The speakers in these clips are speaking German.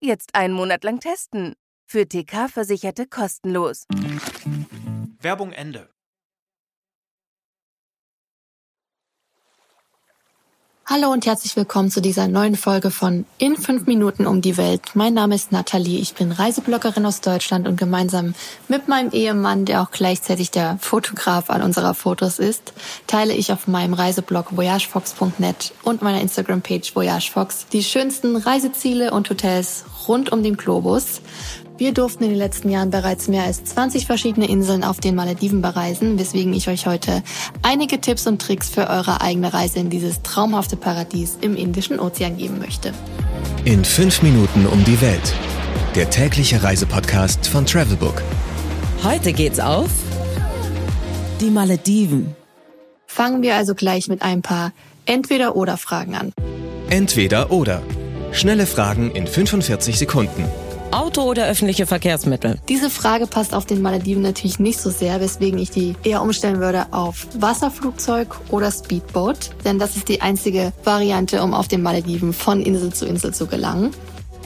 Jetzt einen Monat lang testen. Für TK-Versicherte kostenlos. Werbung Ende. Hallo und herzlich willkommen zu dieser neuen Folge von In 5 Minuten um die Welt. Mein Name ist Nathalie, ich bin Reisebloggerin aus Deutschland und gemeinsam mit meinem Ehemann, der auch gleichzeitig der Fotograf an unserer Fotos ist, teile ich auf meinem Reiseblog voyagefox.net und meiner Instagram-Page voyagefox die schönsten Reiseziele und Hotels rund um den Globus. Wir durften in den letzten Jahren bereits mehr als 20 verschiedene Inseln auf den Malediven bereisen, weswegen ich euch heute einige Tipps und Tricks für eure eigene Reise in dieses traumhafte Paradies im Indischen Ozean geben möchte. In fünf Minuten um die Welt. Der tägliche Reisepodcast von Travelbook. Heute geht's auf die Malediven. Fangen wir also gleich mit ein paar Entweder-oder-Fragen an. Entweder oder. Schnelle Fragen in 45 Sekunden. Auto oder öffentliche Verkehrsmittel? Diese Frage passt auf den Malediven natürlich nicht so sehr, weswegen ich die eher umstellen würde auf Wasserflugzeug oder Speedboat, denn das ist die einzige Variante, um auf den Malediven von Insel zu Insel zu gelangen.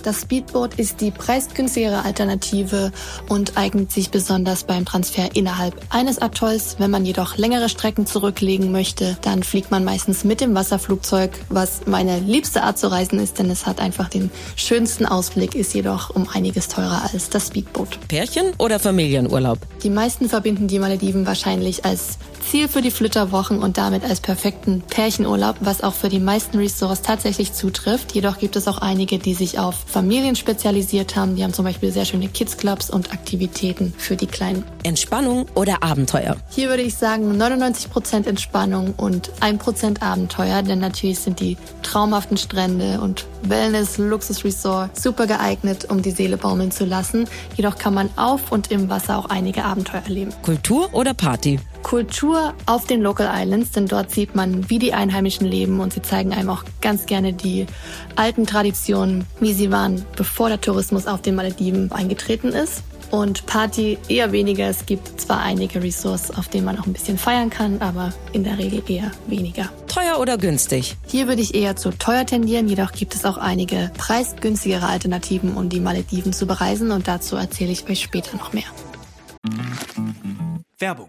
Das Speedboat ist die preisgünstigere Alternative und eignet sich besonders beim Transfer innerhalb eines Atolls. Wenn man jedoch längere Strecken zurücklegen möchte, dann fliegt man meistens mit dem Wasserflugzeug, was meine liebste Art zu reisen ist, denn es hat einfach den schönsten Ausblick, ist jedoch um einiges teurer als das Speedboot. Pärchen oder Familienurlaub? Die meisten verbinden die Malediven wahrscheinlich als Ziel für die Flitterwochen und damit als perfekten Pärchenurlaub, was auch für die meisten Resorts tatsächlich zutrifft. Jedoch gibt es auch einige, die sich auf Familien spezialisiert haben. Die haben zum Beispiel sehr schöne Kids Clubs und Aktivitäten für die Kleinen. Entspannung oder Abenteuer? Hier würde ich sagen 99% Entspannung und 1% Abenteuer, denn natürlich sind die traumhaften Strände und Wellness, Luxusresort super geeignet, um die Seele baumeln zu lassen. Jedoch kann man auf und im Wasser auch einige Abenteuer erleben. Kultur oder Party? Kultur auf den Local Islands, denn dort sieht man, wie die Einheimischen leben und sie zeigen einem auch ganz gerne die alten Traditionen, wie sie waren, bevor der Tourismus auf den Malediven eingetreten ist. Und Party eher weniger. Es gibt zwar einige Resorts, auf denen man auch ein bisschen feiern kann, aber in der Regel eher weniger. Teuer oder günstig? Hier würde ich eher zu teuer tendieren, jedoch gibt es auch einige preisgünstigere Alternativen, um die Malediven zu bereisen und dazu erzähle ich euch später noch mehr. Werbung.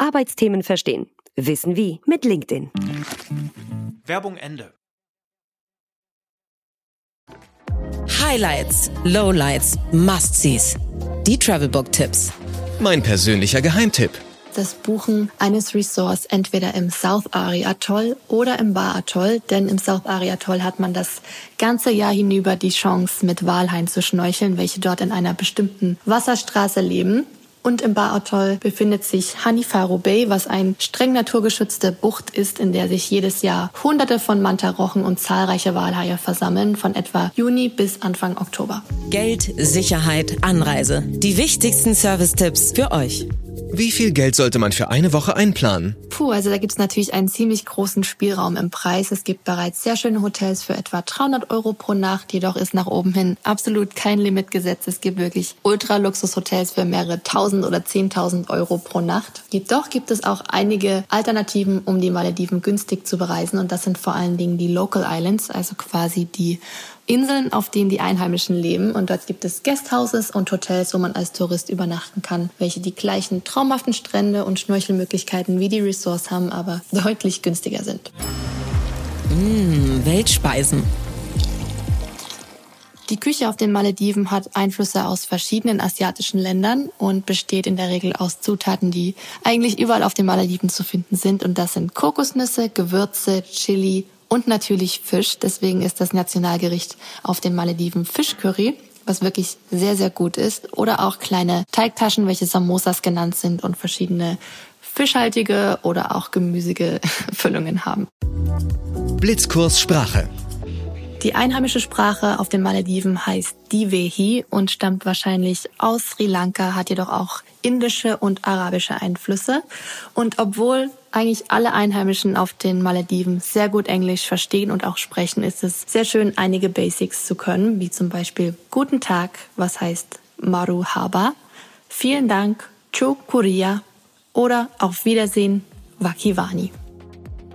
Arbeitsthemen verstehen. Wissen wie mit LinkedIn. Werbung Ende. Highlights, Lowlights, Must-Sees. Die Travelbook-Tipps. Mein persönlicher Geheimtipp. Das Buchen eines Resorts entweder im South Ari Atoll oder im Bar Atoll, denn im South Ari Atoll hat man das ganze Jahr hinüber die Chance, mit Walhaien zu schnorcheln, welche dort in einer bestimmten Wasserstraße leben. Und im Bar Atoll befindet sich Hanifaro Bay, was ein streng naturgeschützte Bucht ist, in der sich jedes Jahr hunderte von Mantarochen und zahlreiche Walhaie versammeln, von etwa Juni bis Anfang Oktober. Geld, Sicherheit, Anreise. Die wichtigsten Service-Tipps für euch. Wie viel Geld sollte man für eine Woche einplanen? Puh, also da gibt's natürlich einen ziemlich großen Spielraum im Preis. Es gibt bereits sehr schöne Hotels für etwa 300 Euro pro Nacht. Jedoch ist nach oben hin absolut kein Limit gesetzt. Es gibt wirklich Ultra-Luxus-Hotels für mehrere tausend oder zehntausend Euro pro Nacht. Jedoch gibt es auch einige Alternativen, um die Malediven günstig zu bereisen. Und das sind vor allen Dingen die Local Islands, also quasi die Inseln, auf denen die Einheimischen leben. Und dort gibt es Guesthouses und Hotels, wo man als Tourist übernachten kann, welche die gleichen traumhaften Strände und Schnorchelmöglichkeiten wie die Resorts haben, aber deutlich günstiger sind. Mmh, Weltspeisen. Die Küche auf den Malediven hat Einflüsse aus verschiedenen asiatischen Ländern und besteht in der Regel aus Zutaten, die eigentlich überall auf den Malediven zu finden sind. Und das sind Kokosnüsse, Gewürze, Chili und natürlich Fisch. Deswegen ist das Nationalgericht auf den Malediven Fischcurry was wirklich sehr, sehr gut ist. Oder auch kleine Teigtaschen, welche Samosas genannt sind und verschiedene fischhaltige oder auch gemüsige Füllungen haben. Blitzkurs Sprache. Die einheimische Sprache auf den Malediven heißt Divehi und stammt wahrscheinlich aus Sri Lanka, hat jedoch auch indische und arabische Einflüsse. Und obwohl eigentlich alle Einheimischen auf den Malediven sehr gut Englisch verstehen und auch sprechen, ist es sehr schön, einige Basics zu können, wie zum Beispiel Guten Tag, was heißt Maru Haba, Vielen Dank, Chukuria oder Auf Wiedersehen, Wakiwani.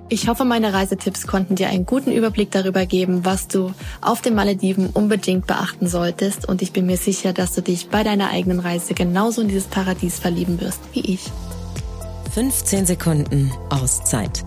Ich hoffe, meine Reisetipps konnten dir einen guten Überblick darüber geben, was du auf den Malediven unbedingt beachten solltest. Und ich bin mir sicher, dass du dich bei deiner eigenen Reise genauso in dieses Paradies verlieben wirst wie ich. 15 Sekunden Auszeit.